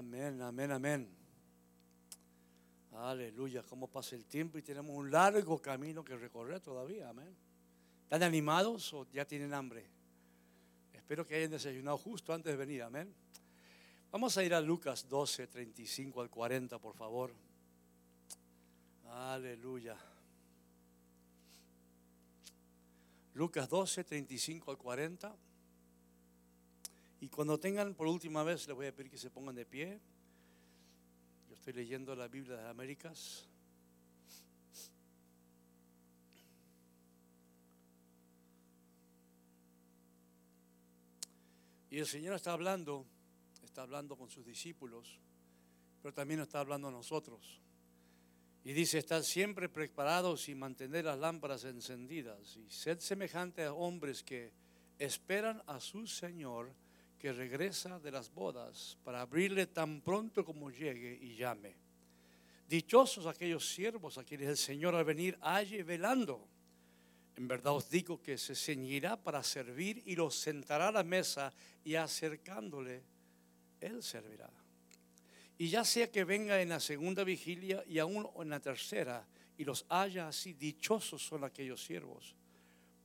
Amén, amén, amén. Aleluya, cómo pasa el tiempo y tenemos un largo camino que recorrer todavía, amén. ¿Están animados o ya tienen hambre? Espero que hayan desayunado justo antes de venir, amén. Vamos a ir a Lucas 12, 35 al 40, por favor. Aleluya. Lucas 12, 35 al 40. Y cuando tengan por última vez, les voy a pedir que se pongan de pie. Yo estoy leyendo la Biblia de las Américas. Y el Señor está hablando, está hablando con sus discípulos, pero también está hablando a nosotros. Y dice, estad siempre preparados y mantener las lámparas encendidas. Y sed semejante a hombres que esperan a su Señor que regresa de las bodas para abrirle tan pronto como llegue y llame. Dichosos aquellos siervos a quienes el Señor al venir halle velando. En verdad os digo que se ceñirá para servir y los sentará a la mesa y acercándole, Él servirá. Y ya sea que venga en la segunda vigilia y aún en la tercera y los haya así, dichosos son aquellos siervos.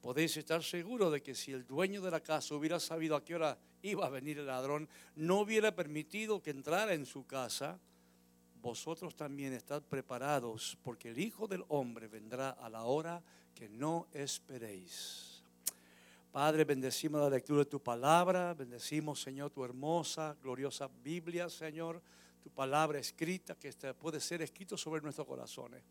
Podéis estar seguros de que si el dueño de la casa hubiera sabido a qué hora iba a venir el ladrón, no hubiera permitido que entrara en su casa. Vosotros también estad preparados, porque el Hijo del Hombre vendrá a la hora que no esperéis. Padre, bendecimos la lectura de tu palabra, bendecimos, Señor, tu hermosa, gloriosa Biblia, Señor tu palabra escrita que puede ser escrito sobre nuestros corazones.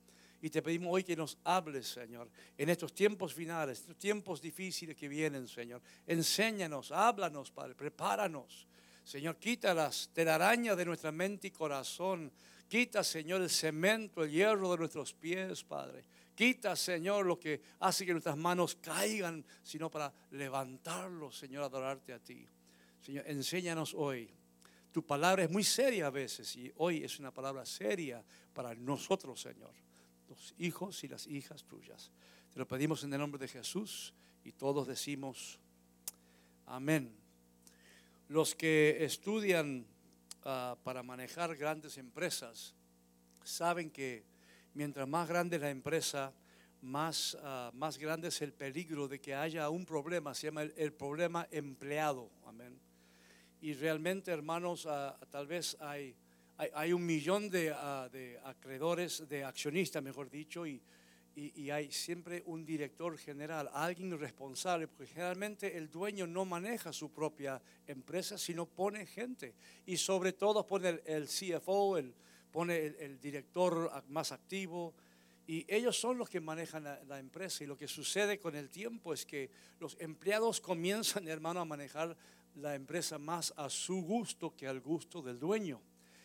Y te pedimos hoy que nos hables, Señor, en estos tiempos finales, estos tiempos difíciles que vienen, Señor. Enséñanos, háblanos, Padre, prepáranos. Señor, quita las telarañas de nuestra mente y corazón. Quita, Señor, el cemento, el hierro de nuestros pies, Padre. Quita, Señor, lo que hace que nuestras manos caigan, sino para levantarlos, Señor, adorarte a ti. Señor, enséñanos hoy tu palabra es muy seria a veces y hoy es una palabra seria para nosotros, Señor, hijos y las hijas tuyas. Te lo pedimos en el nombre de Jesús y todos decimos amén. Los que estudian ah, para manejar grandes empresas saben que mientras más grande la empresa, más, ah, más grande es el peligro de que haya un problema, se llama el problema empleado. Amén y realmente, hermanos, ah, tal vez hay, hay, un millón de, ah, de, acreedores, de accionistas, mejor dicho, y, y, hay siempre un director general, alguien responsable, porque generalmente el dueño no maneja su propia empresa, sino pone gente. Y sobre todo pone el, CFO, el, pone el, director más activo, y ellos son los que manejan la, la, empresa. Y lo que sucede con el tiempo es que los empleados comienzan, hermano, a manejar la empresa más a su gusto que al gusto del dueño.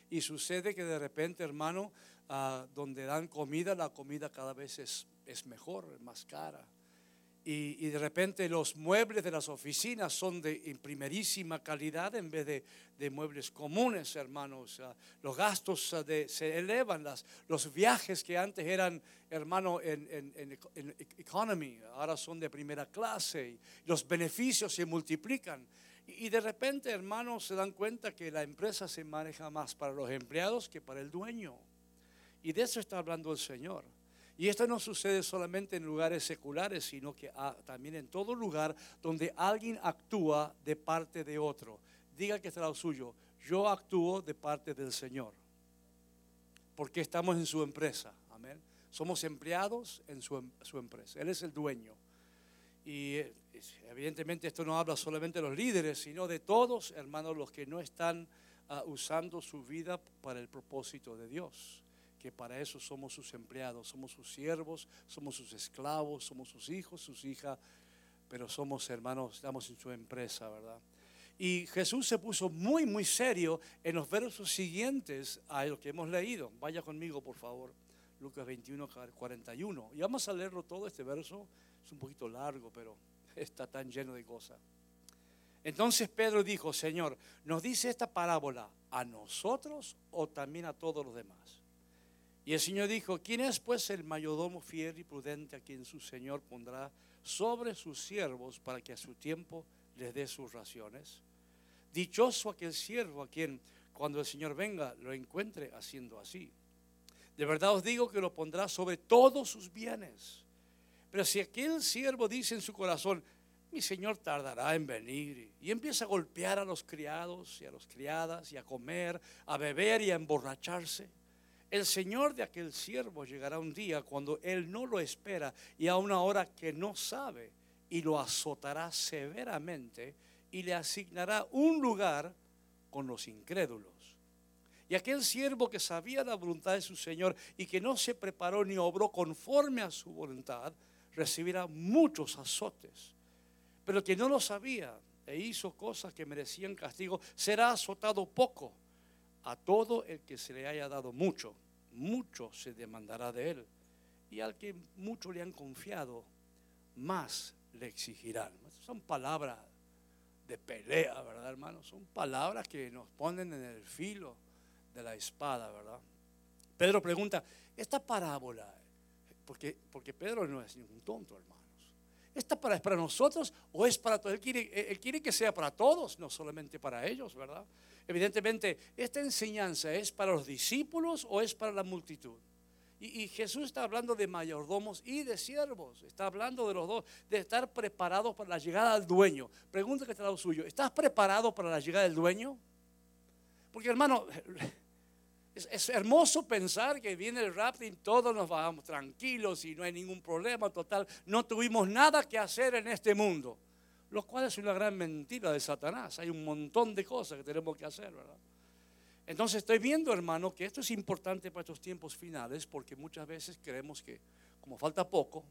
Y sucede que de repente, hermano, ah, donde dan comida, la comida cada vez es, es mejor, más cara. Y, de repente los muebles de las oficinas son de primerísima calidad en vez de, de muebles comunes, hermanos. los gastos ah, se elevan, las, los viajes que antes eran, hermano, en, en, en, economy, ahora son de primera clase. Y los beneficios se multiplican. Y de repente, hermanos, se dan cuenta que la empresa se maneja más para los empleados que para el dueño. Y de eso está hablando el Señor. Y esto no sucede solamente en lugares seculares, sino que ah, también en todo lugar donde alguien actúa de parte de otro. Diga que está lo suyo. Yo actúo de parte del Señor. Porque estamos en su empresa. Amén. Somos empleados en su, su empresa. Él es el dueño. Y eh, evidentemente esto no habla solamente de los líderes, sino de todos, hermanos, los que no están ah, usando su vida para el propósito de Dios. Que para eso somos sus empleados, somos sus siervos, somos sus esclavos, somos sus hijos, sus hijas, pero somos hermanos, estamos en su empresa, ¿verdad? Y Jesús se puso muy, muy serio en los versos siguientes a lo que hemos leído. Vaya conmigo, por favor. Lucas 21, 41. Y vamos a leerlo todo este verso es un poquito largo, pero está tan lleno de cosas. Entonces Pedro dijo, Señor, ¿nos dice esta parábola a nosotros o también a todos los demás? Y el Señor dijo, ¿quién es pues el mayordomo fiel y prudente a quien su Señor pondrá sobre sus siervos para que a su tiempo les dé sus raciones? Dichoso aquel siervo a quien cuando el Señor venga lo encuentre haciendo así. De verdad os digo que lo pondrá sobre todos sus bienes. Pero si aquel siervo dice en su corazón, mi Señor tardará en venir, y empieza a golpear a los criados y a las criadas, y a comer, a beber y a emborracharse, el Señor de aquel siervo llegará un día cuando él no lo espera y a una hora que no sabe, y lo azotará severamente y le asignará un lugar con los incrédulos. Y aquel siervo que sabía la voluntad de su Señor y que no se preparó ni obró conforme a su voluntad, recibirá muchos azotes. Pero que no lo sabía e hizo cosas que merecían castigo, será azotado poco. A todo el que se le haya dado mucho, mucho se demandará de él. Y al que mucho le han confiado, más le exigirán. Son palabras de pelea, ¿verdad, hermano? Son palabras que nos ponen en el filo de la espada, ¿verdad? Pedro pregunta, esta parábola, porque, Pedro no es ningún tonto, hermanos. ¿Esta para, es para nosotros o es para todos? Él quiere, él quiere que sea para todos, no solamente para ellos, ¿verdad? Evidentemente, ¿esta enseñanza es para los discípulos o es para la multitud? Y, Jesús está hablando de mayordomos y de siervos. Está hablando de los dos, de estar preparados para la llegada del dueño. Pregunta que está lo suyo. ¿Estás preparado para la llegada del dueño? Porque hermano, es, hermoso pensar que viene el rapto y todos nos vamos tranquilos y no hay ningún problema total. No tuvimos nada que hacer en este mundo. Lo cual es una gran mentira de Satanás. Hay un montón de cosas que tenemos que hacer, ¿verdad? Entonces estoy viendo, hermano, que esto es importante para estos tiempos finales porque muchas veces creemos que como falta poco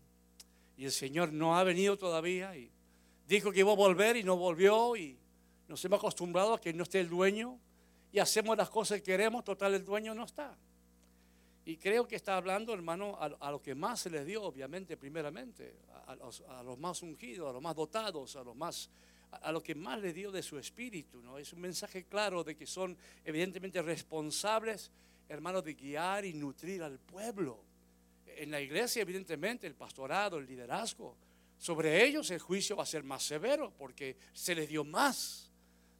y el Señor no ha venido todavía y dijo que iba a volver y no volvió y nos hemos acostumbrado a que no esté el dueño y hacemos las cosas que queremos, total el dueño no está. Y creo que está hablando, hermano, a, lo que más se les dio, obviamente, primeramente, a, los, a más ungidos, a los más dotados, a los más a lo que más le dio de su espíritu. ¿no? Es un mensaje claro de que son evidentemente responsables, hermanos, de guiar y nutrir al pueblo. En la iglesia, evidentemente, el pastorado, el liderazgo, sobre ellos el juicio va a ser más severo porque se les dio más,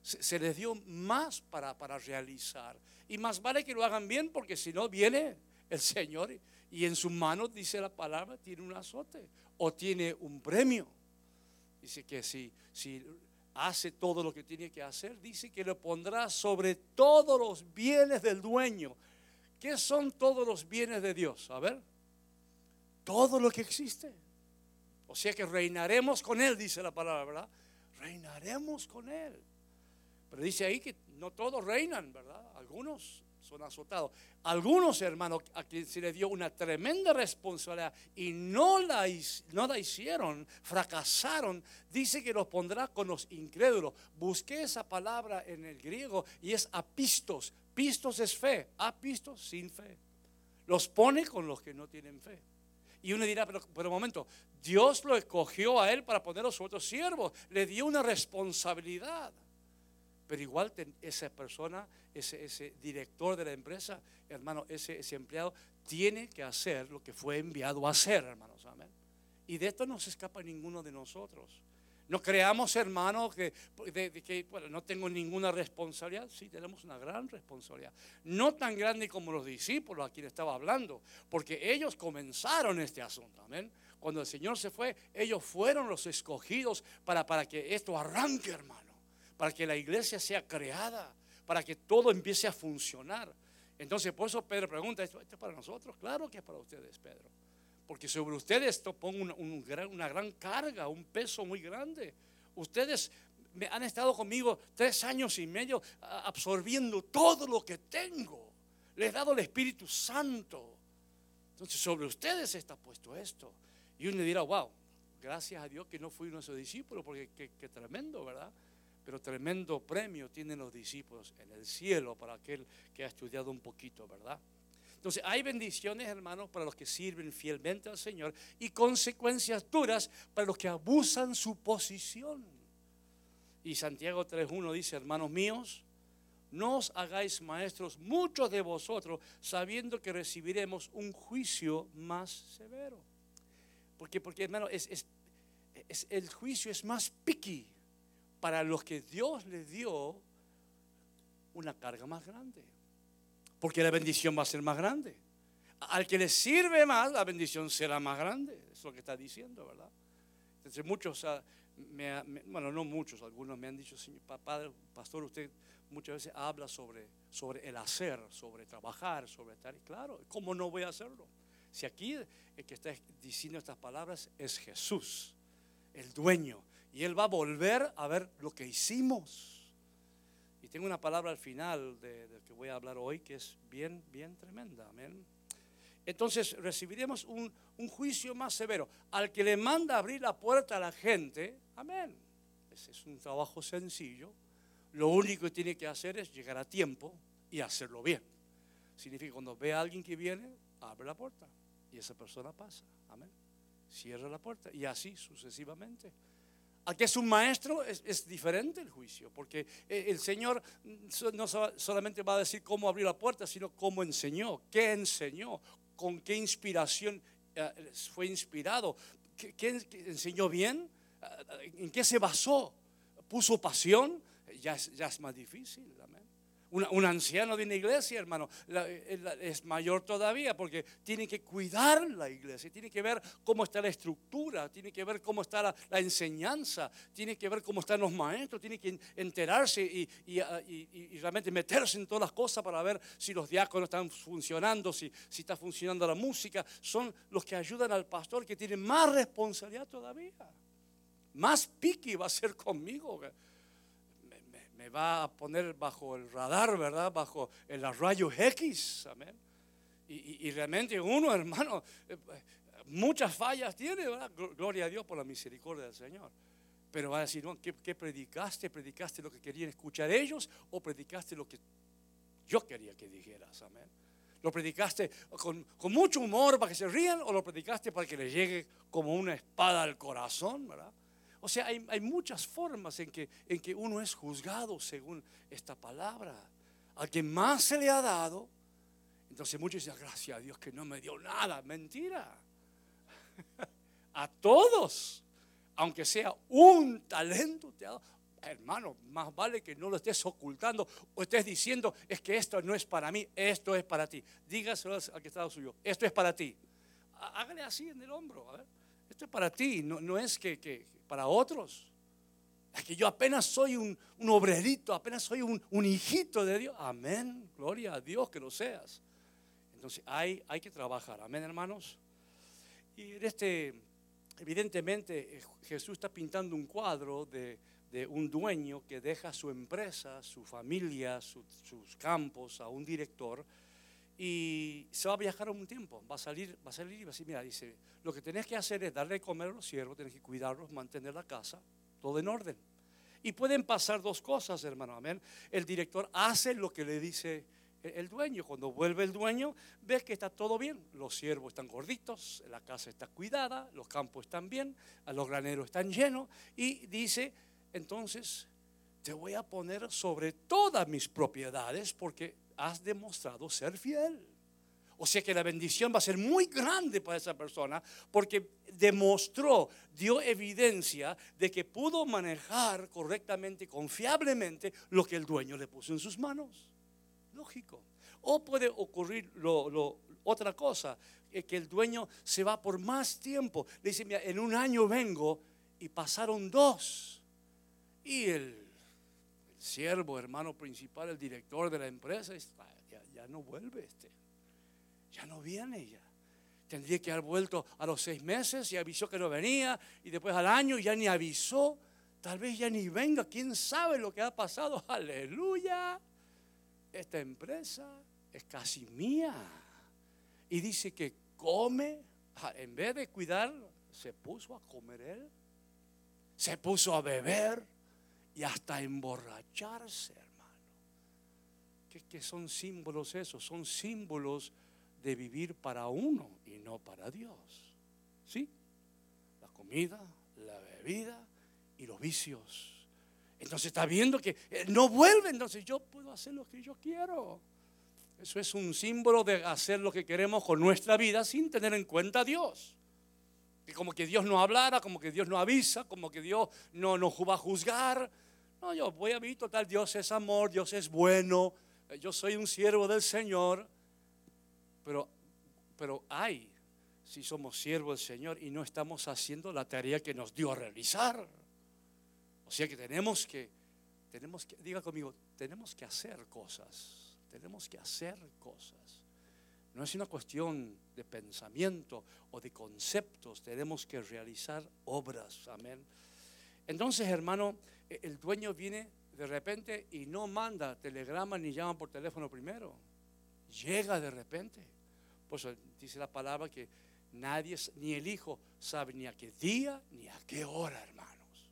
se, les dio más para, para realizar. Y más vale que lo hagan bien porque si no viene el Señor y en sus manos, dice la palabra, tiene un azote o tiene un premio. Dice que si, si hace todo lo que tiene que hacer, dice que lo pondrá sobre todos los bienes del dueño. ¿Qué son todos los bienes de Dios? A ver, todo lo que existe. O sea que reinaremos con Él, dice la palabra, ¿verdad? Reinaremos con Él. Pero dice ahí que no todos reinan, ¿verdad? Algunos son azotados. Algunos hermanos a quienes se les dio una tremenda responsabilidad y no la, hicieron, fracasaron, dice que los pondrá con los incrédulos. Busqué esa palabra en el griego y es apistos. Pistos es fe, apistos sin fe. Los pone con los que no tienen fe. Y uno dirá, pero, pero un momento, Dios lo escogió a él para ponerlo a otros siervos, le dio una responsabilidad. Pero igual esa persona, ese, ese, director de la empresa, hermano, ese, ese, empleado, tiene que hacer lo que fue enviado a hacer, hermanos. Amén. Y de esto no se escapa ninguno de nosotros. No creamos, hermanos, que, que bueno, no tengo ninguna responsabilidad. Sí, tenemos una gran responsabilidad. No tan grande como los discípulos a quienes estaba hablando, porque ellos comenzaron este asunto. Amén. Cuando el Señor se fue, ellos fueron los escogidos para, para que esto arranque, hermano para que la iglesia sea creada, para que todo empiece a funcionar. Entonces, por eso Pedro pregunta, ¿esto, es para nosotros? Claro que es para ustedes, Pedro. Porque sobre ustedes esto pongo una gran carga, un peso muy grande. Ustedes me han estado conmigo tres años y medio absorbiendo todo lo que tengo. Les he dado el Espíritu Santo. Entonces, sobre ustedes está puesto esto. Y uno dirá, wow, gracias a Dios que no fui uno de sus discípulos, porque qué tremendo, ¿verdad? Pero tremendo premio tienen los discípulos en el cielo para aquel que ha estudiado un poquito, ¿verdad? Entonces hay bendiciones, hermanos, para los que sirven fielmente al Señor y consecuencias duras para los que abusan su posición. Y Santiago 3.1 dice, hermanos míos, no os hagáis maestros muchos de vosotros, sabiendo que recibiremos un juicio más severo. Porque, porque hermano, es, es, el juicio es más picky para los que Dios les dio una carga más grande. Porque la bendición va a ser más grande. Al que le sirve más, la bendición será más grande. Es lo que está diciendo, ¿verdad? Entonces muchos, ah, bueno, no muchos, algunos me han dicho, señor, padre, pastor, usted muchas veces habla sobre, sobre el hacer, sobre trabajar, sobre estar. claro, ¿cómo no voy a hacerlo? Si aquí el que está diciendo estas palabras es Jesús, el dueño, y Él va a volver a ver lo que hicimos. Y tengo una palabra al final de, de que voy a hablar hoy que es bien, bien tremenda. Amén. Entonces recibiremos un, un, juicio más severo. Al que le manda abrir la puerta a la gente, amén. Ese es un trabajo sencillo. Lo único que tiene que hacer es llegar a tiempo y hacerlo bien. Significa cuando ve a alguien que viene, abre la puerta y esa persona pasa. Amén. Cierra la puerta y así sucesivamente. Aquí es un maestro, es, diferente el juicio, porque eh, el Señor no solamente va a decir cómo abrir la puerta, sino cómo enseñó, qué enseñó, con qué inspiración eh, fue inspirado, ¿Qué, enseñó bien, eh, en qué se basó, puso pasión, ya ya es más difícil un anciano de una iglesia, hermano, es mayor todavía porque tiene que cuidar la iglesia, tiene que ver cómo está la estructura, tiene que ver cómo está la, enseñanza, tiene que ver cómo están los maestros, tiene que enterarse ah, y, realmente meterse en todas las cosas para ver si los diáconos están funcionando, si, si está funcionando la música. Son los que ayudan al pastor que tiene más responsabilidad todavía. Más piqui va a ser conmigo me va a poner bajo el radar, ¿verdad? Bajo el rayo X, amén. Y, realmente uno, hermano, muchas fallas tiene, ¿verdad? Gloria a Dios por la misericordia del Señor. Pero va a decir. ¿qué, predicaste? ¿Predicaste lo que querían escuchar ellos o predicaste lo que yo quería que dijeras? Amén. ¿Lo predicaste con, con, mucho humor para que se rían o lo predicaste para que les llegue como una espada al corazón, ¿verdad? O sea, hay, muchas formas en que, en que uno es juzgado según esta palabra. Al que más se le ha dado, entonces muchos dicen, gracias a Dios que no me dio nada. Mentira. a todos, aunque sea un talento, te ha dado. Hermano, más vale que no lo estés ocultando o estés diciendo, es que esto no es para mí, esto es para ti. Dígaselo al que está suyo, esto es para ti. Hágale así en el hombro, a ver. Esto es para ti, no, no es que para otros. Es que yo apenas soy un, obrerito, apenas soy un, hijito de Dios. Amén, gloria a Dios que lo seas. Entonces hay, hay que trabajar, amén hermanos. Y en este, evidentemente, Jesús está pintando un cuadro de, un dueño que deja su empresa, su familia, sus campos a un director y se va a viajar un tiempo, va a salir, va a salir y va a decir, mira, dice, lo que tenés que hacer es darle de comer a los siervos, tenés que cuidarlos, mantener la casa, todo en orden. Y pueden pasar dos cosas, hermano, amén. El director hace lo que le dice el dueño. Cuando vuelve el dueño, ves que está todo bien. Los siervos están gorditos, la casa está cuidada, los campos están bien, los graneros están llenos. Y dice, entonces, te voy a poner sobre todas mis propiedades porque has demostrado ser fiel. O sea que la bendición va a ser muy grande para esa persona porque demostró, dio evidencia de que pudo manejar correctamente, confiablemente lo que el dueño le puso en sus manos. Lógico. O puede ocurrir otra cosa, que el dueño se va por más tiempo. Le dice, mira, en un año vengo y pasaron dos. Y el siervo, hermano principal, el director de la empresa, ya, no vuelve este, ya no viene ya. Tendría que haber vuelto a los seis meses y avisó que no venía y después al año ya ni avisó, tal vez ya ni venga, quién sabe lo que ha pasado, aleluya. Esta empresa es casi mía. Y dice que come, en vez de cuidar, se puso a comer él, se puso a beber y hasta emborracharse, hermano. ¿Qué, son símbolos esos? Son símbolos de vivir para uno y no para Dios. ¿Sí? La comida, la bebida y los vicios. Entonces está viendo que no vuelve, entonces yo puedo hacer lo que yo quiero. Eso es un símbolo de hacer lo que queremos con nuestra vida sin tener en cuenta a Dios. Que como que Dios no hablara, como que Dios no avisa, como que Dios no nos va a juzgar, No, yo voy a vivir total, Dios es amor, Dios es bueno, eh, yo soy un siervo del Señor. Pero, pero hay, si somos siervos del Señor y no estamos haciendo la tarea que nos dio a realizar. O sea que tenemos que, tenemos que, diga conmigo, tenemos que hacer cosas, tenemos que hacer cosas. No es una cuestión de pensamiento o de conceptos, tenemos que realizar obras. Amén. Entonces, hermano, e, el dueño viene de repente y no manda telegrama ni llama por teléfono primero. Llega de repente. Pues dice la palabra que nadie, ni el hijo, sabe ni a qué día ni a qué hora, hermanos.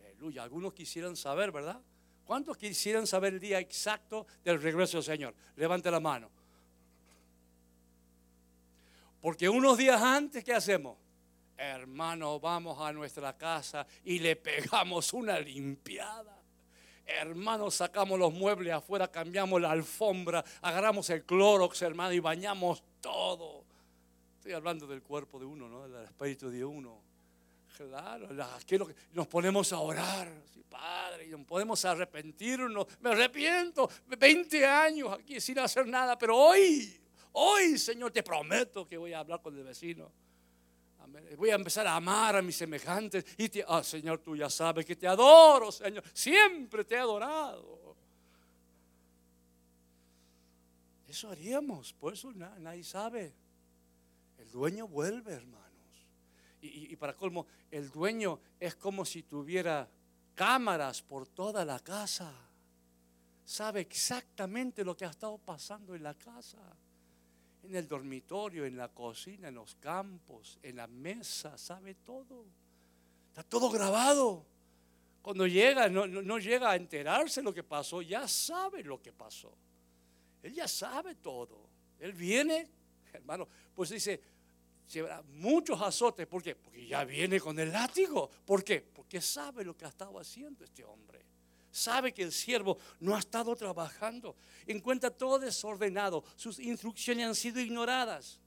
Aleluya. Algunos quisieran saber, ¿verdad? ¿Cuántos quisieran saber el día exacto del regreso del Señor? Levante la mano. Porque unos días antes, ¿qué hacemos? Hermano, vamos a nuestra casa y le pegamos una limpiada. Hermano, sacamos los muebles afuera, cambiamos la alfombra, agarramos el clorox, hermano, y bañamos todo. Estoy hablando del cuerpo de uno, ¿no? Del espíritu de uno. Claro, nos ponemos a orar, Padre, y nos podemos arrepentirnos. Me arrepiento, 20 años aquí sin hacer nada, pero hoy Hoy, Señor, te prometo que voy a hablar con el vecino. Voy a empezar a amar a mis semejantes. Y te, ah, Señor, tú ya sabes que te adoro, Señor. Siempre te he adorado. Eso haríamos, por eso nadie sabe. El dueño vuelve, hermanos. Y, y, para colmo, el dueño es como si tuviera cámaras por toda la casa. Sabe exactamente lo que ha estado pasando en la casa en el dormitorio, en la cocina, en los campos, en la mesa, sabe todo. Está todo grabado. Cuando llega, no, llega a enterarse lo que pasó, ya sabe lo que pasó. Él ya sabe todo. Él viene, hermano, pues dice, llevará muchos azotes. ¿Por qué? Porque ya viene con el látigo. ¿Por qué? Porque sabe lo que ha estado haciendo este hombre sabe que el siervo no ha estado trabajando, encuentra todo desordenado, sus instrucciones han sido ignoradas.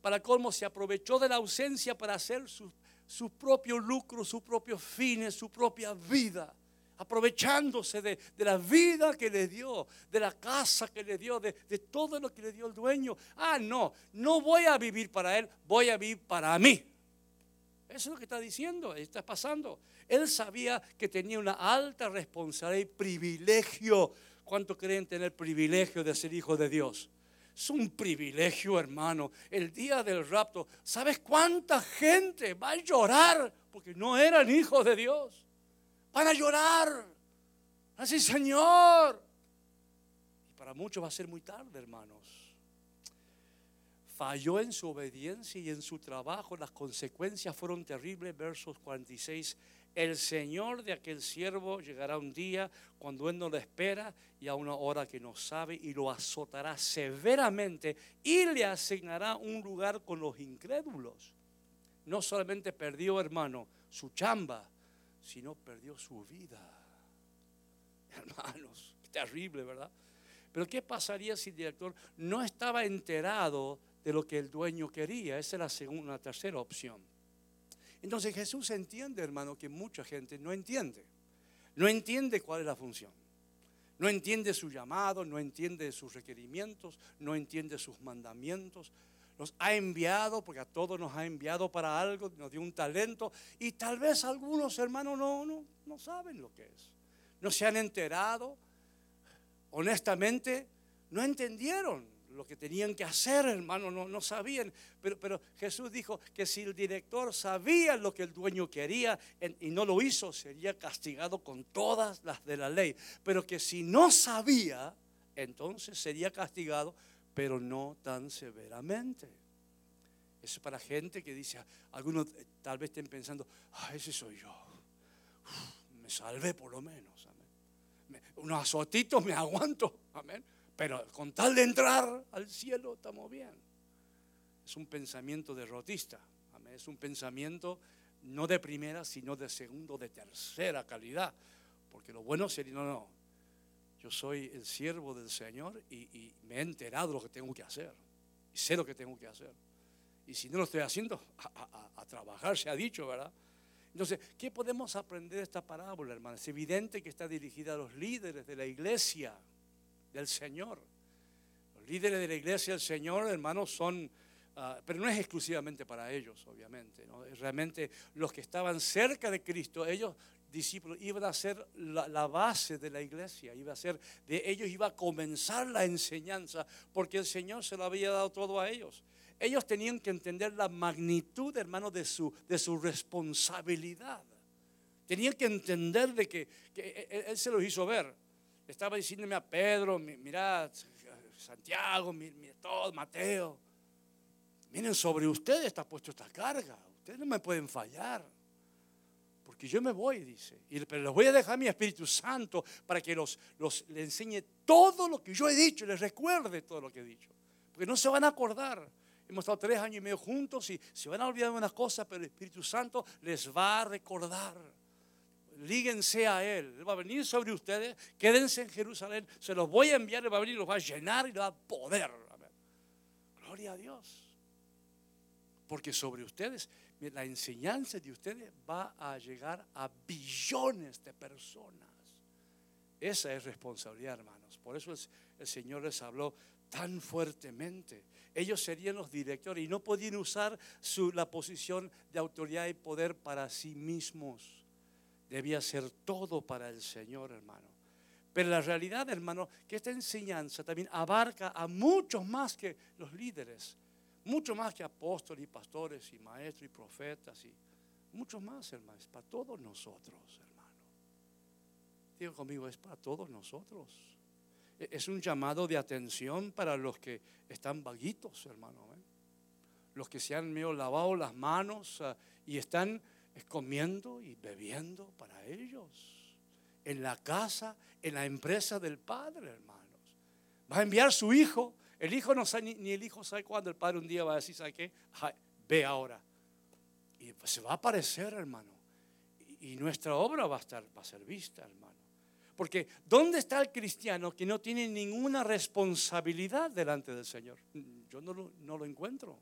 Para colmo se aprovechó de la ausencia para hacer su, propio lucro, sus propios fines, su propia vida aprovechándose de, la vida que le dio, de la casa que le dio, de, de, todo lo que le dio el dueño. Ah, no, no voy a vivir para él, voy a vivir para mí. Eso es lo que está diciendo, está pasando. Él sabía que tenía una alta responsabilidad y privilegio. ¿Cuánto creen tener privilegio de ser hijo de Dios? Es un privilegio, hermano. El día del rapto, ¿sabes cuánta gente va a llorar porque no eran hijos de Dios? Van a llorar. Así, Señor. Y para muchos va a ser muy tarde, hermanos falló en su obediencia y en su trabajo, las consecuencias fueron terribles. Versos 46. El Señor de aquel siervo llegará un día cuando Él no lo espera y a una hora que no sabe y lo azotará severamente y le asignará un lugar con los incrédulos. No solamente perdió, hermano, su chamba, sino perdió su vida. Hermanos, terrible, ¿verdad? Pero ¿qué pasaría si el director no estaba enterado de lo que el dueño quería. Esa es la segunda, la tercera opción. Entonces Jesús entiende, hermano, que mucha gente no entiende. No entiende cuál es la función. No entiende su llamado, no entiende sus requerimientos, no entiende sus mandamientos. Nos ha enviado, porque a todos nos ha enviado para algo, nos dio un talento. Y tal vez algunos hermanos no, no, no saben lo que es. No se han enterado. Honestamente, no entendieron lo que tenían que hacer, hermano, no, sabían. Pero, Jesús dijo que si el director sabía lo que el dueño quería y no lo hizo, sería castigado con todas las de la ley. Pero que si no sabía, entonces sería castigado, pero no tan severamente. Eso es para gente que dice, algunos tal vez estén pensando, ah, ese soy yo. me salvé por lo menos. Amén. unos azotitos me aguanto. Amén. Pero con tal de entrar al cielo estamos bien. Es un pensamiento derrotista. Es un pensamiento no de primera, sino de segundo, de tercera calidad. Porque lo bueno sería, no, no, yo soy el siervo del Señor y, me he enterado de lo que tengo que hacer. Y sé lo que tengo que hacer. Y si no lo estoy haciendo, a, trabajar se ha dicho, ¿verdad? Entonces, ¿qué podemos aprender de esta parábola, hermano? Es evidente que está dirigida a los líderes de la iglesia del Señor. Los líderes de la iglesia del Señor, hermanos, son, ah, pero no es exclusivamente para ellos, obviamente. ¿no? Realmente los que estaban cerca de Cristo, ellos discípulos, iban a ser la, base de la iglesia, iba a ser de ellos, iba a comenzar la enseñanza, porque el Señor se lo había dado todo a ellos. Ellos tenían que entender la magnitud, hermano, de su, de su responsabilidad. Tenían que entender de que, él, se los hizo ver. Estaba diciéndome a Pedro, mirad, Santiago, mirad, todo, Mateo. Miren, sobre ustedes está puesto esta carga. Ustedes no me pueden fallar. Porque yo me voy, dice. pero les voy a dejar mi Espíritu Santo para que los, los, enseñe todo lo que yo he dicho, les recuerde todo lo que he dicho. Porque no se van a acordar. Hemos estado tres años y medio juntos y se van a olvidar de unas cosas, pero el Espíritu Santo les va a recordar. Líguense a Él. Él va a venir sobre ustedes. Quédense en Jerusalén. Se los voy a enviar. Él va a venir, los va a llenar y los va a poder. Gloria a Dios. Porque sobre ustedes, la enseñanza de ustedes va a llegar a billones de personas. Esa es responsabilidad, hermanos. Por eso el Señor les habló tan fuertemente ellos serían los directores y no podían usar su, la posición de autoridad y poder para sí mismos. Debía ser todo para el Señor, hermano. Pero la realidad, hermano, que esta enseñanza también abarca a muchos más que los líderes, mucho más que apóstoles y pastores y maestros y profetas y muchos más, hermano. Es para todos nosotros, hermano. Digo conmigo, es para todos nosotros es un llamado de atención para los que están vaguitos, hermano. ¿eh? Los que se han medio lavado las manos ah, y están comiendo y bebiendo para ellos. En la casa, en la empresa del Padre, hermanos. Va a enviar su hijo. El hijo no sabe, ni, el hijo sabe cuándo. El Padre un día va a decir, ¿sabe qué? ve ahora. Y pues se va a aparecer, hermano. Y, y nuestra obra va a, estar, va a ser vista, hermano. Porque ¿dónde está el cristiano que no tiene ninguna responsabilidad delante del Señor? Yo no lo, no lo encuentro.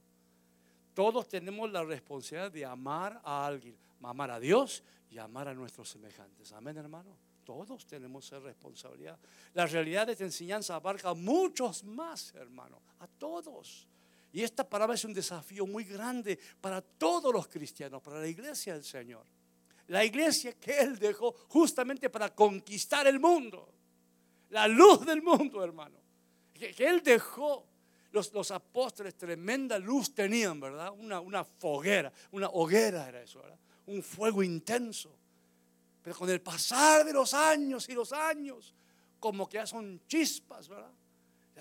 Todos tenemos la responsabilidad de amar a alguien, amar a Dios y amar a nuestros semejantes. Amén, hermano. Todos tenemos esa responsabilidad. La realidad de esta enseñanza abarca a muchos más, hermano, a todos. Y esta palabra es un desafío muy grande para todos los cristianos, para la iglesia del Señor la iglesia que Él dejó justamente para conquistar el mundo. La luz del mundo, hermano. Que, Él dejó. Los, los, apóstoles tremenda luz tenían, ¿verdad? Una, una foguera, una hoguera era eso, ¿verdad? Un fuego intenso. Pero con el pasar de los años y los años, como que ya son chispas, ¿verdad?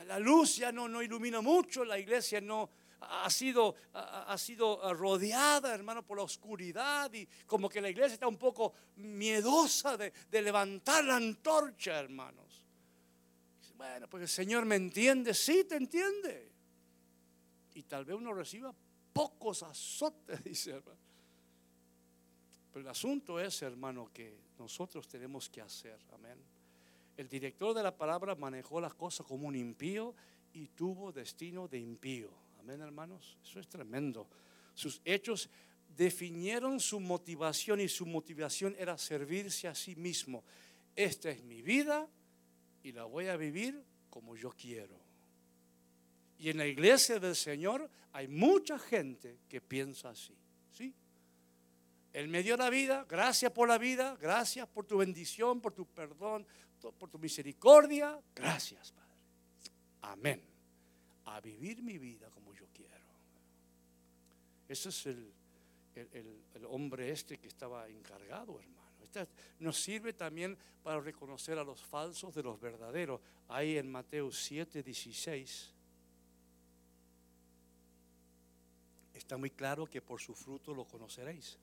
La luz ya no, no ilumina mucho, la iglesia no, ha sido, ha sido rodeada, hermano, por la oscuridad y como que la iglesia está un poco miedosa de, levantar la antorcha, hermanos. Bueno, pues el Señor me entiende, sí te entiende. Y tal vez uno reciba pocos azotes, dice hermano. Pero el asunto es, hermano, que nosotros tenemos que hacer, amén. El director de la palabra manejó las cosas como un impío y tuvo destino de impío. Amén, hermanos. Eso es tremendo. Sus hechos definieron su motivación y su motivación era servirse a sí mismo. Esta es mi vida y la voy a vivir como yo quiero. Y en la iglesia del Señor hay mucha gente que piensa así. ¿sí? Él me dio la vida, gracias por la vida, gracias por tu bendición, por tu perdón, por tu misericordia. Gracias, Padre. Amén. A vivir mi vida como ese es el, hombre este que estaba encargado, hermano. Nos sirve también para reconocer a los falsos de los verdaderos. Ahí en Mateo 7, 16. Está muy claro que por su fruto lo conoceréis.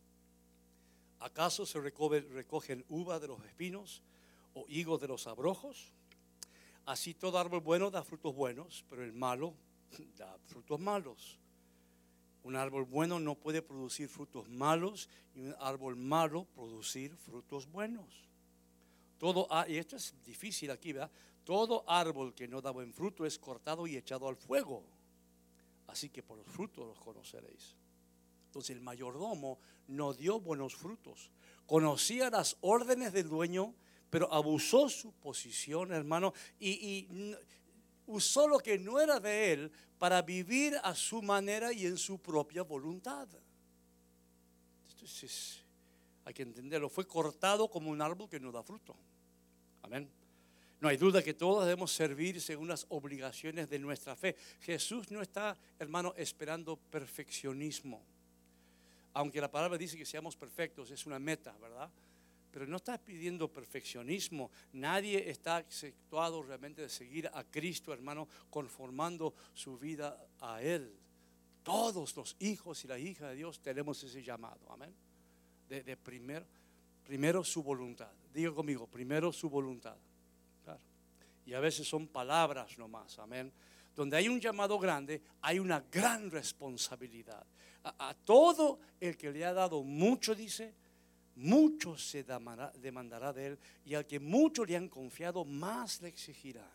¿Acaso se recogen uva de los espinos o higo de los abrojos? Así todo árbol bueno da frutos buenos, pero el malo da frutos malos. Un árbol bueno no puede producir frutos malos y un árbol malo producir frutos buenos. Todo, y esto es difícil aquí, ¿verdad? Todo árbol que no da buen fruto es cortado y echado al fuego. Así que por los frutos los conoceréis. Entonces el mayordomo no dio buenos frutos. Conocía las órdenes del dueño, pero abusó su posición, hermano, y, usó lo que no era de él para vivir a su manera y en su propia voluntad. Entonces, hay que entenderlo. Fue cortado como un árbol que no da fruto. Amén. No hay duda que todos debemos servir según las obligaciones de nuestra fe. Jesús no está, hermano, esperando perfeccionismo. Aunque la palabra dice que seamos perfectos, es una meta, ¿verdad? Pero no está pidiendo perfeccionismo. Nadie está exceptuado realmente de seguir a Cristo, hermano, conformando su vida a Él. Todos los hijos y las hijas de Dios tenemos ese llamado. Amén. De, primero, primero su voluntad. Diga conmigo, primero su voluntad. Y a veces son palabras nomás, amén. Donde hay un llamado grande, hay una gran responsabilidad. A, todo el que le ha dado mucho, dice, mucho se demandará de él. Y al que mucho le han confiado, más le exigirán.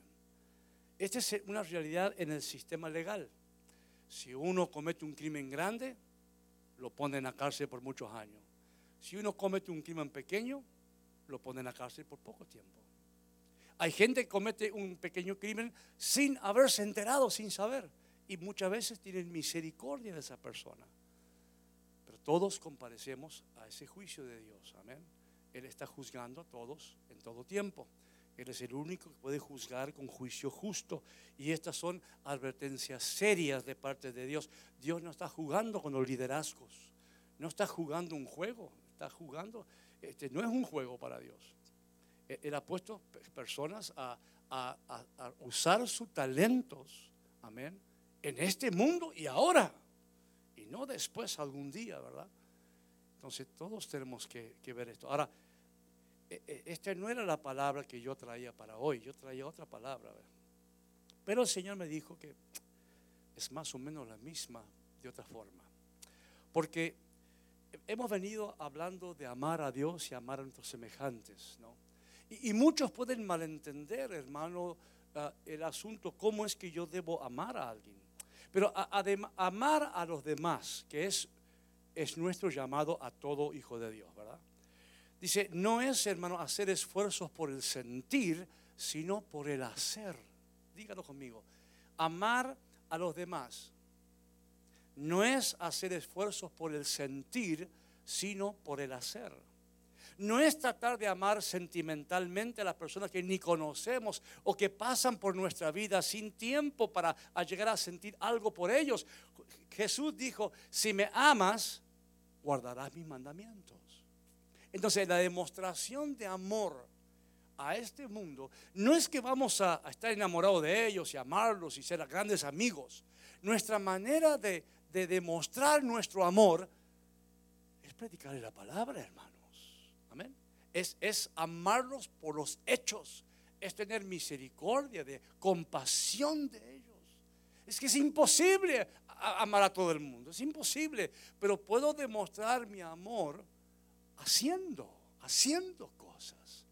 Esta es una realidad en el sistema legal. Si uno comete un crimen grande, lo ponen a cárcel por muchos años. Si uno comete un crimen pequeño, lo ponen a cárcel por poco tiempo. Hay gente que comete un pequeño crimen sin haberse enterado, sin saber. Y muchas veces tienen misericordia de esa persona. Todos comparecemos a ese juicio de Dios. Amén. Él está juzgando a todos en todo tiempo. Él es el único que puede juzgar con juicio justo. Y estas son advertencias serias de parte de Dios. Dios no está jugando con los liderazgos. No está jugando un juego. Está jugando. Este no es un juego para Dios. E-, él ha puesto personas a, usar sus talentos, amén, en este mundo y ahora, no después algún día, ¿verdad? Entonces todos tenemos que, ver esto. Ahora, e-, e-, esta no era la palabra que yo traía para hoy, yo traía otra palabra. Pero el Señor me dijo que es más o menos la misma de otra forma. Porque hemos venido hablando de amar a Dios y amar a nuestros semejantes, ¿no? Y, muchos pueden malentender, hermano, ah, el asunto, cómo es que yo debo amar a alguien. Pero amar a los demás, que es, es nuestro llamado a todo hijo de Dios, ¿verdad? Dice, no es, hermano, hacer esfuerzos por el sentir, sino por el hacer. Dígalo conmigo. Amar a los demás no es hacer esfuerzos por el sentir, sino por el hacer no es tratar de amar sentimentalmente a las personas que ni conocemos o que pasan por nuestra vida sin tiempo para llegar a sentir algo por ellos. Jesús dijo, si me amas, guardarás mis mandamientos. Entonces la demostración de amor a este mundo no es que vamos a, estar enamorados de ellos y amarlos y ser grandes amigos. Nuestra manera de, de demostrar nuestro amor es predicarle la palabra, hermano. Es, es amarlos por los hechos, es tener misericordia, de compasión de ellos. Es que es imposible amar a todo el mundo, es imposible, pero puedo demostrar mi amor haciendo, haciendo cosas,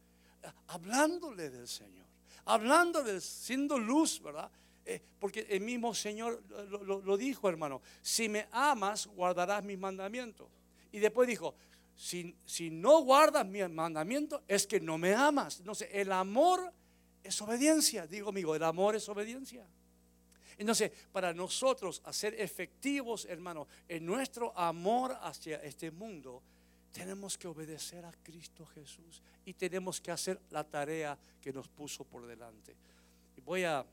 hablándole del Señor, hablándole, siendo luz, ¿verdad? Eh, porque el mismo Señor lo, lo dijo, hermano, si me amas, guardarás mis mandamientos. Y después dijo, si, no guardas mi mandamiento, es que no me amas. Sé, el amor es obediencia. Digo, amigo, el amor es obediencia. Entonces, para nosotros hacer efectivos, hermano, en nuestro amor hacia este mundo, tenemos que obedecer a Cristo Jesús y tenemos que hacer la tarea que nos puso por delante. Y voy a,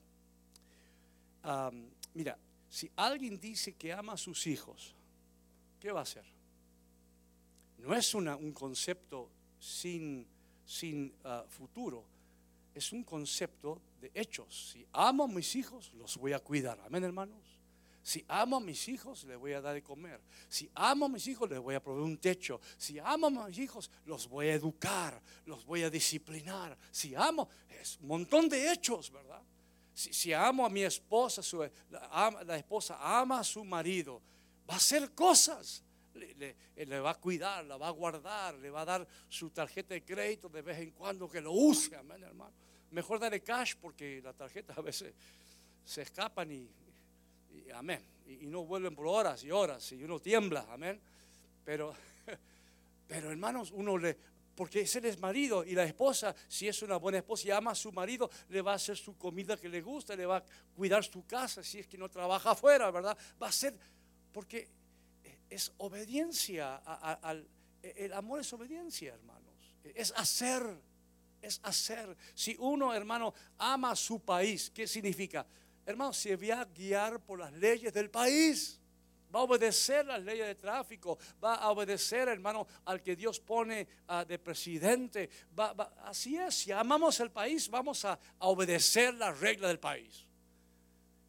mira, si alguien dice que ama a sus hijos, ¿qué va a hacer? No es un concepto sin, sin ah, futuro, es un concepto de hechos. Si amo a mis hijos, los voy a cuidar. Amén, hermanos. Si amo a mis hijos, les voy a dar de comer. Si amo a mis hijos, les voy a proveer un techo. Si amo a mis hijos, los voy a educar, los voy a disciplinar. Si amo, es un montón de hechos, ¿verdad? Si, amo a mi esposa, la, la esposa ama a su marido, va a hacer cosas le, va a cuidar, la va a guardar, le va a dar su tarjeta de crédito de vez en cuando que lo use, amén, hermano. Mejor darle cash porque la tarjeta a veces se escapan y amén. Y, no vuelven por horas y horas y uno tiembla, amén. Pero, pero hermanos, uno le, porque es el marido y la esposa, si es una buena esposa y ama a su marido, le va a hacer su comida que le gusta, le va a cuidar su casa, si es que no trabaja afuera, ¿verdad? Va a ser, porque es obediencia, al, el amor es obediencia, hermanos, es hacer, es hacer. Si uno, hermano, ama a su país, ¿qué significa? Hermano, se va a guiar por las leyes del país va a obedecer las leyes de tráfico, va a obedecer, hermano, al que Dios pone ah, de presidente. así es, si amamos el país, vamos a, obedecer las reglas del país.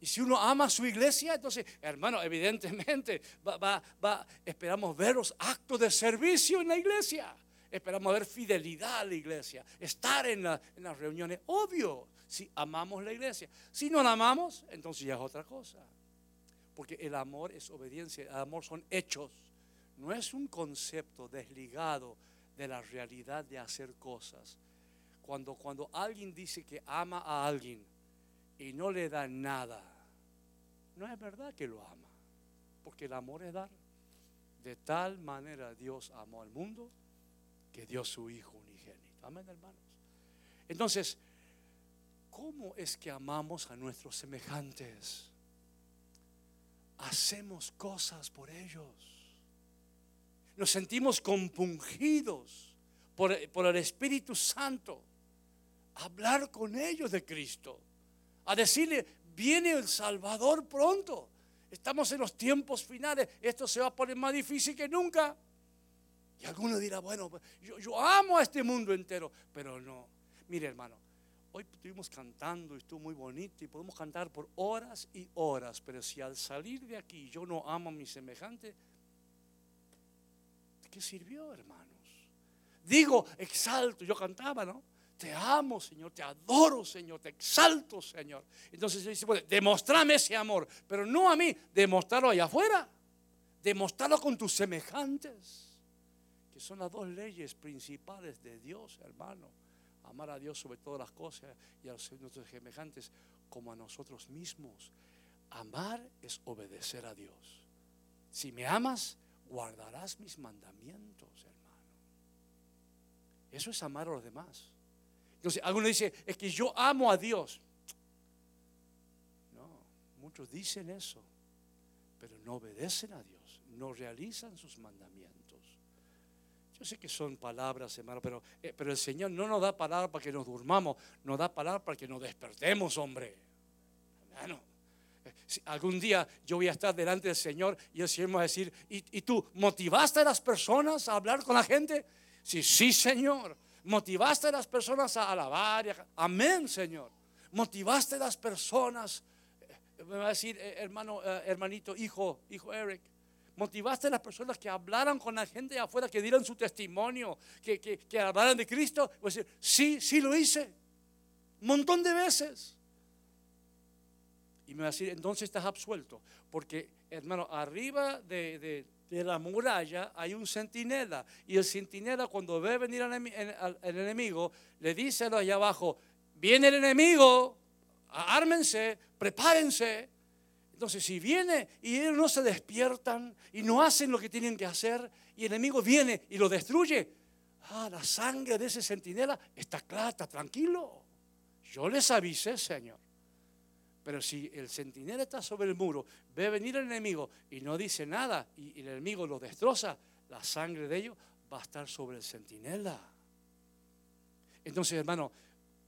Y si uno ama a su iglesia, entonces, hermano, evidentemente va, va, esperamos ver los actos de servicio en la iglesia. Esperamos ver fidelidad a la iglesia, estar en, en las reuniones, obvio, si amamos la iglesia. Si no la amamos, entonces ya es otra cosa porque el amor es obediencia, el amor son hechos, no es un concepto desligado de la realidad de hacer cosas. Cuando, cuando alguien dice que ama a alguien y no le da nada, no es verdad que lo ama, porque el amor es dar. De tal manera Dios amó al mundo que dio su Hijo unigénito. Amén, hermanos. Entonces, ¿cómo es que amamos a nuestros semejantes? hacemos cosas por ellos. Nos sentimos compungidos por, el Espíritu Santo. Hablar con ellos de Cristo. A decirle, viene el Salvador pronto. Estamos en los tiempos finales. Esto se va a poner más difícil que nunca. Y alguno dirá, bueno, yo, yo amo a este mundo entero. Pero no. Mire hermano, Hoy estuvimos cantando y estuvo muy bonito y podemos cantar por horas y horas, pero si al salir de aquí yo no amo a mi semejante, ¿de qué sirvió, hermanos? Digo, exalto, yo cantaba, ¿no? Te amo, Señor, te adoro, Señor, te exalto, Señor. Entonces dice, bueno, demostrame ese amor, pero no a mí, demostrarlo allá afuera, demostrarlo con tus semejantes, que son las dos leyes principales de Dios, hermano amar a Dios sobre todas las cosas y a nuestros semejantes como a nosotros mismos. Amar es obedecer a Dios. Si me amas, guardarás mis mandamientos, hermano. Eso es amar a los demás. Entonces, alguno dice, es que yo amo a Dios. No, muchos dicen eso, pero no obedecen a Dios, no realizan sus mandamientos. Yo sé que son palabras, hermano, pero, eh, el Señor no nos da palabras para que nos durmamos, nos da palabras para que nos despertemos, hombre. Hermano, eh, algún día yo voy a estar delante del Señor y el Señor me va a decir, ¿y, tú motivaste a las personas a hablar con la gente? Sí, sí, Señor. Motivaste a las personas a alabar. Amén, Señor. Motivaste a las personas. Eh, me va a decir, hermano, hermanito, hijo, hijo Eric motivaste a las personas que hablaran con la gente de afuera, que dieran su testimonio, que, que, hablaran de Cristo. Voy a decir, sí, sí lo hice. Un montón de veces. Y me va a decir, entonces estás absuelto. Porque, hermano, arriba de, la muralla hay un centinela. Y el centinela, cuando ve venir al, enemigo, le dice a los allá abajo: Viene el enemigo, ármense, prepárense. Entonces, si viene y ellos no se despiertan y no hacen lo que tienen que hacer, y el enemigo viene y lo destruye, ah, la sangre de ese centinela está clara, está tranquilo. Yo les avisé, Señor. Pero si el centinela está sobre el muro, ve venir el enemigo y no dice nada, y el enemigo lo destroza, la sangre de ellos va a estar sobre el centinela. Entonces, hermano,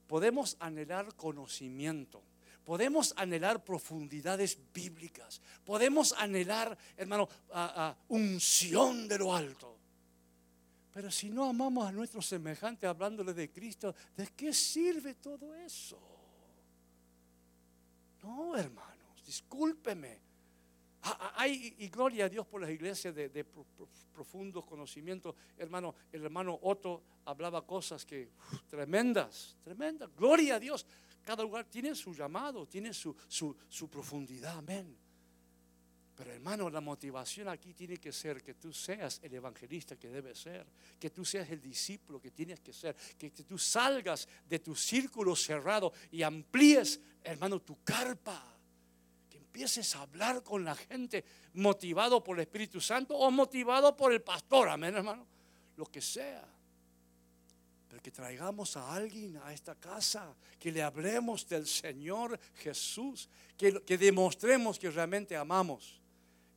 podemos anhelar conocimiento Podemos anhelar profundidades bíblicas. Podemos anhelar, hermano, unción de lo alto. Pero si no amamos a nuestro semejante hablándole de Cristo, ¿de qué sirve todo eso? No, hermanos, discúlpeme. Hay, y gloria a Dios por las iglesias de, profundos conocimientos. Hermano, el hermano Otto hablaba cosas que tremendas, tremendas. Gloria a Dios. Cada lugar tiene su llamado, tiene su, su, profundidad, amén. Pero hermano, la motivación aquí tiene que ser que tú seas el evangelista que debes ser, que tú seas el discípulo que tienes que ser, que, tú salgas de tu círculo cerrado y amplíes, hermano, tu carpa, que empieces a hablar con la gente motivado por el Espíritu Santo o motivado por el pastor, amén hermano, lo que sea. Pero que traigamos a alguien a esta casa, que le hablemos del Señor Jesús, que, que demostremos que realmente amamos.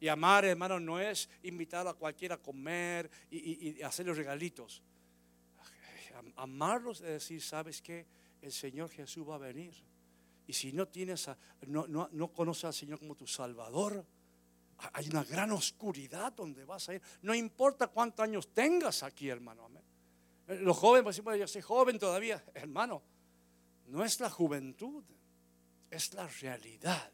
Y amar, hermano, no es invitar a cualquiera a comer y, hacerle regalitos. Amarlos es decir, ¿sabes qué? El Señor Jesús va a venir. Y si no tienes, no, no, no conoces al Señor como tu Salvador, hay una gran oscuridad donde vas a ir. No importa cuántos años tengas aquí, hermano. Los jóvenes, pues, yo soy joven todavía. Hermano, no es la juventud, es la realidad.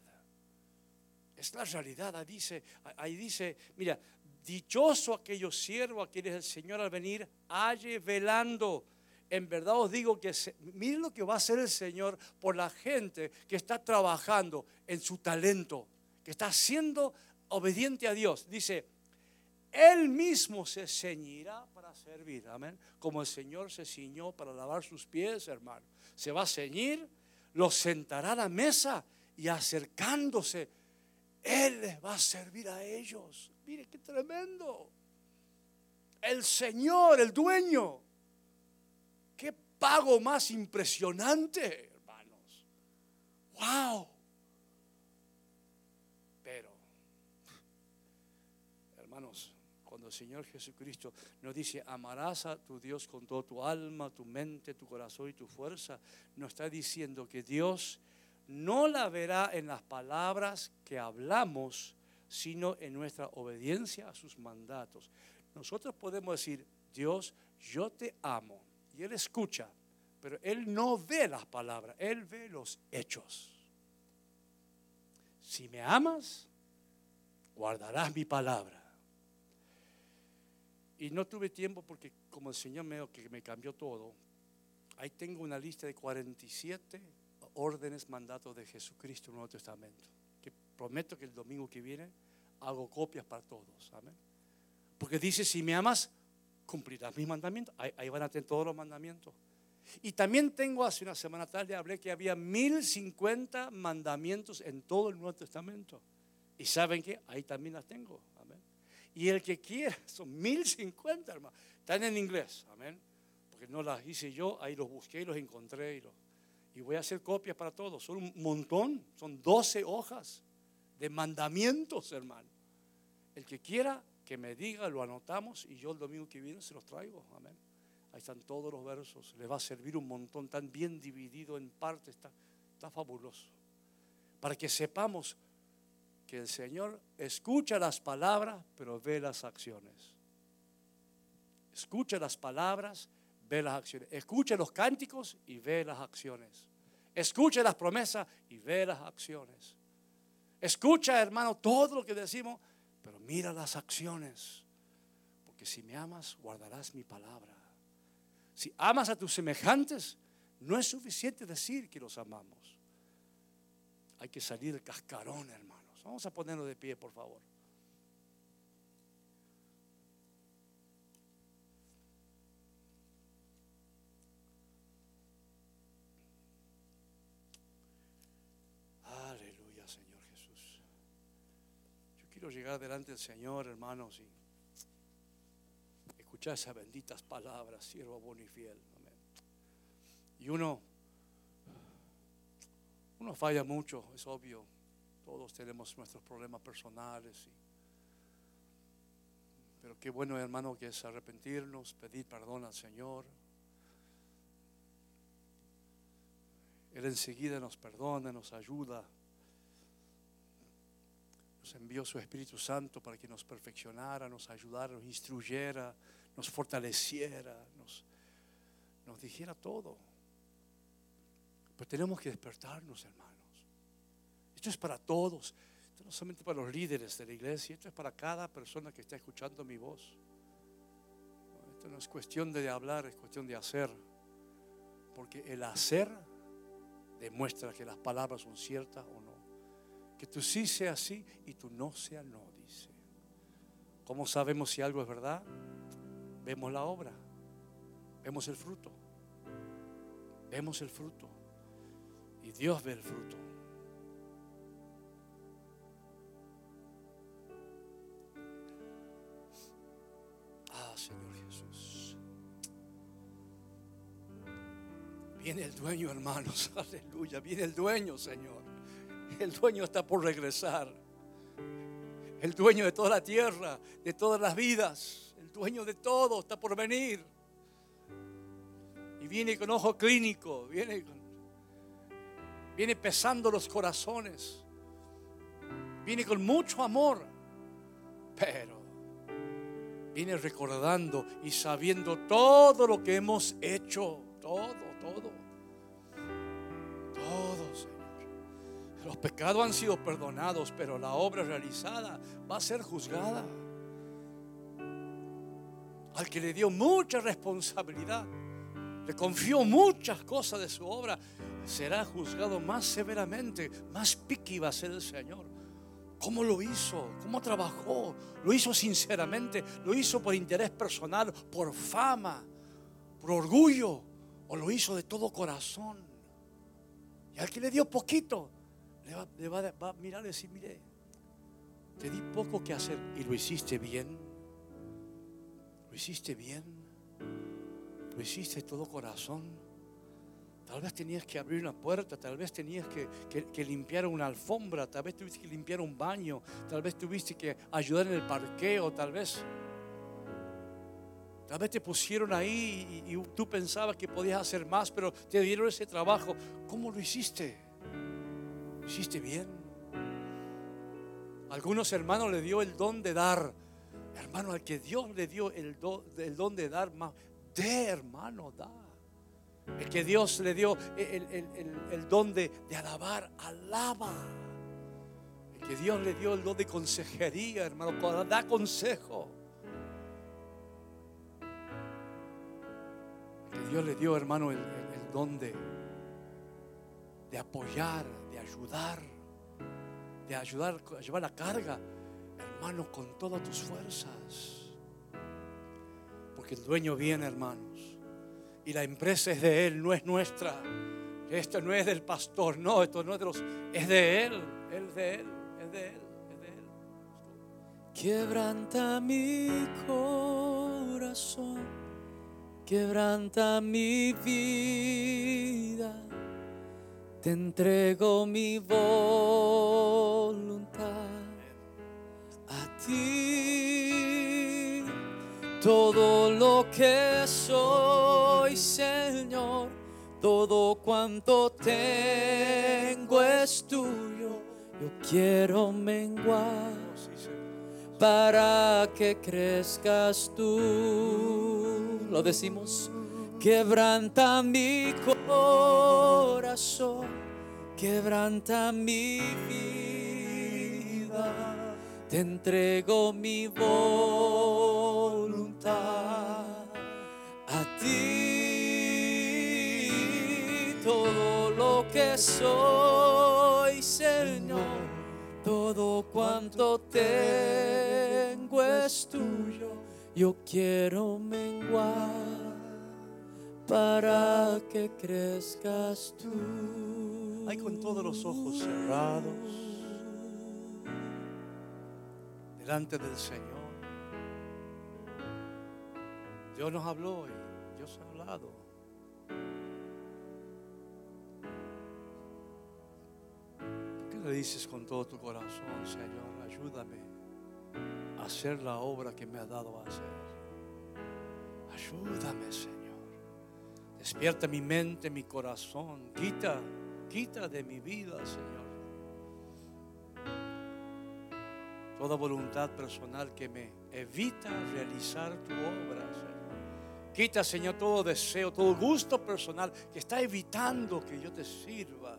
Es la realidad. Ahí dice, ahí dice, mira, dichoso aquellos siervos a quienes el Señor al venir halle velando en verdad os digo que miren lo que va a hacer el Señor por la gente que está trabajando en su talento, que está siendo obediente a Dios. Dice, Él mismo se ceñirá para servir, amén. Como el Señor se ciñó para lavar sus pies, hermano. Se va a ceñir, los sentará a la mesa y acercándose, Él les va a servir a ellos. Mire qué tremendo. El Señor, el dueño pago más impresionante, hermanos. ¡Wow! Pero, hermanos, cuando el Señor Jesucristo nos dice, amarás a tu Dios con toda tu alma, tu mente, tu corazón y tu fuerza, nos está diciendo que Dios no la verá en las palabras que hablamos, sino en nuestra obediencia a sus mandatos. Nosotros podemos decir, Dios, yo te amo y Él escucha, pero Él no ve las palabras, Él ve los hechos. Si me amas, guardarás mi palabra. Y no tuve tiempo porque como el Señor me, que me cambió todo, ahí tengo una lista de 47 órdenes, mandatos de Jesucristo en el Nuevo Testamento. Que prometo que el domingo que viene hago copias para todos. Amén. Porque dice, si me amas, cumplirás mis mandamientos. Ahí, van a tener todos los mandamientos. Y también tengo, hace una semana atrás le hablé que había 1050 mandamientos en todo el Nuevo Testamento. Y saben que ahí también las tengo. Amén. Y el que quiera, son 1050, hermano. Están en inglés. Amén. Porque no las hice yo, ahí los busqué y los encontré. Y, y voy a hacer copias para todos. Son un montón, son 12 hojas de mandamientos, hermano. El que quiera que me diga, lo anotamos y yo el domingo que viene se los traigo. Amén. Ahí están todos los versos. Les va a servir un montón, tan bien dividido en partes. Está, está fabuloso. Para que sepamos que el Señor escucha las palabras, pero ve las acciones. Escucha las palabras, ve las acciones. Escucha los cánticos y ve las acciones. Escucha las promesas y ve las acciones. Escucha, hermano, todo lo que decimos, pero mira las acciones, porque si me amas, guardarás mi palabra. Si amas a tus semejantes, no es suficiente decir que los amamos. Hay que salir del cascarón, hermanos. Vamos a ponernos de pie, por favor. Quiero llegar delante del Señor, hermanos, y escuchar esas benditas palabras, siervo bueno y fiel. Y uno, uno falla mucho, es obvio. Todos tenemos nuestros problemas personales. pero qué bueno, hermano, que es arrepentirnos, pedir perdón al Señor. Él enseguida nos perdona, nos ayuda envió su Espíritu Santo para que nos perfeccionara, nos ayudara, nos instruyera, nos fortaleciera, nos, nos dijera todo. Pero tenemos que despertarnos, hermanos. Esto es para todos. Esto no solamente para los líderes de la iglesia, esto es para cada persona que está escuchando mi voz. Esto no es cuestión de hablar, es cuestión de hacer. Porque el hacer demuestra que las palabras son ciertas o no. Que tu sí sea sí y tu no sea no, dice. ¿Cómo sabemos si algo es verdad? Vemos la obra, vemos el fruto, vemos el fruto y Dios ve el fruto. Ah, Señor Jesús. Viene el dueño, hermanos, aleluya, viene el dueño, Señor. El dueño está por regresar. El dueño de toda la tierra, de todas las vidas. El dueño de todo está por venir. Y viene con ojo clínico. Viene, viene pesando los corazones. Viene con mucho amor. Pero viene recordando y sabiendo todo lo que hemos hecho. Todo, todo. Todo, Los pecados han sido perdonados, pero la obra realizada va a ser juzgada. Al que le dio mucha responsabilidad, le confió muchas cosas de su obra, será juzgado más severamente, más piqui va a ser el Señor. ¿Cómo lo hizo? ¿Cómo trabajó? ¿Lo hizo sinceramente? ¿Lo hizo por interés personal? ¿Por fama? ¿Por orgullo? ¿O lo hizo de todo corazón? Y al que le dio poquito, le va, a mirar y decir, mire, te di poco que hacer y lo hiciste bien. Lo hiciste bien. Lo hiciste todo corazón. Tal vez tenías que abrir una puerta, tal vez tenías que, limpiar una alfombra, tal vez tuviste que limpiar un baño, tal vez tuviste que ayudar en el parqueo, tal vez. Tal vez te pusieron ahí y, y tú pensabas que podías hacer más, pero te dieron ese trabajo. ¿Cómo lo hiciste? ¿Lo hiciste bien? Algunos hermanos le dio el don de dar. Hermano, al que Dios le dio el, el don de dar más, de hermano, da. El que Dios le dio el, don de, alabar, alaba. El que Dios le dio el don de consejería, hermano, para dar consejo. El que Dios le dio, hermano, el, don de, apoyar, ayudar, de ayudar a llevar la carga, hermano, con todas tus fuerzas. Porque el dueño viene, hermanos y la empresa es de Él, no es nuestra. Esto no es del pastor, no, esto no es de los, es de Él, es de Él, es de Él, es de Él. Quebranta mi corazón, quebranta mi vida, te entrego mi voluntad a ti, todo lo que soy Señor, todo cuanto tengo es tuyo. Yo quiero menguar para que crezcas tú. Lo decimos, quebranta mi corazón, quebranta mi vida. Te entrego mi voluntad a ti todo lo que soy, Señor, todo cuanto tengo es tuyo. Yo quiero menguar para que crezcas tú. Hay con todos los ojos cerrados delante del Señor. Dios nos habló y Dios ha hablado. ¿Por qué le dices con todo tu corazón, Señor, ayúdame a hacer la obra que me ha dado a hacer? Ayúdame, Señor. Despierta mi mente, mi corazón. Quita, quita de mi vida, Señor. Toda voluntad personal que me evita realizar tu obra, Señor. Quita, Señor, todo deseo, todo gusto personal que está evitando que yo te sirva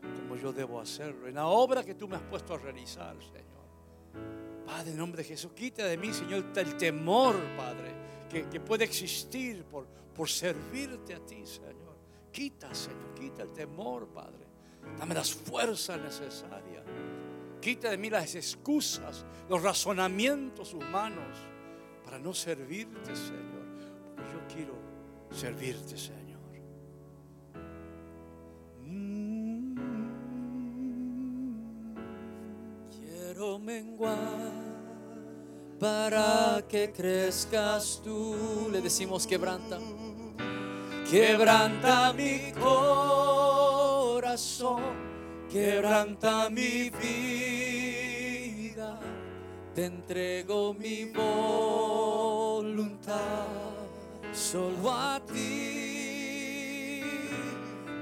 como yo debo hacerlo. En la obra que tú me has puesto a realizar, Señor. Padre, en nombre de Jesús, quita de mí, Señor, el temor, Padre, que, puede existir por, por servirte a ti, Señor. Quita, Señor, quita el temor, Padre. Dame las fuerzas necesarias. Quita de mí las excusas, los razonamientos humanos para no servirte, Señor yo quiero servirte, Señor. Quiero menguar para que crezcas tú. Le decimos quebranta. Quebranta mi corazón, quebranta mi vida. Te entrego mi voluntad, solo a ti.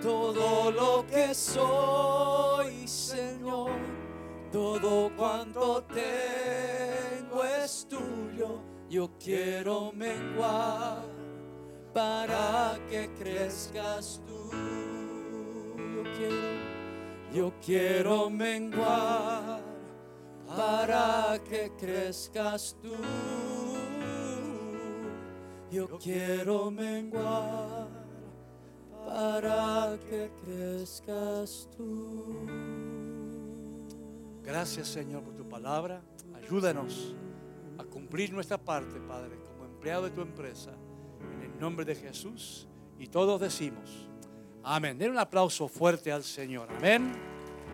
Todo lo que soy, Señor, todo cuanto tengo es tuyo. Yo quiero menguar para que crezcas tú. Yo quiero, yo quiero menguar para que crezcas tú. Yo quiero menguar para que crezcas tú. Gracias Señor por tu palabra. Ayúdanos a cumplir nuestra parte, Padre, como empleado de tu empresa. En el nombre de Jesús. Y todos decimos, amén. Den un aplauso fuerte al Señor. Amén.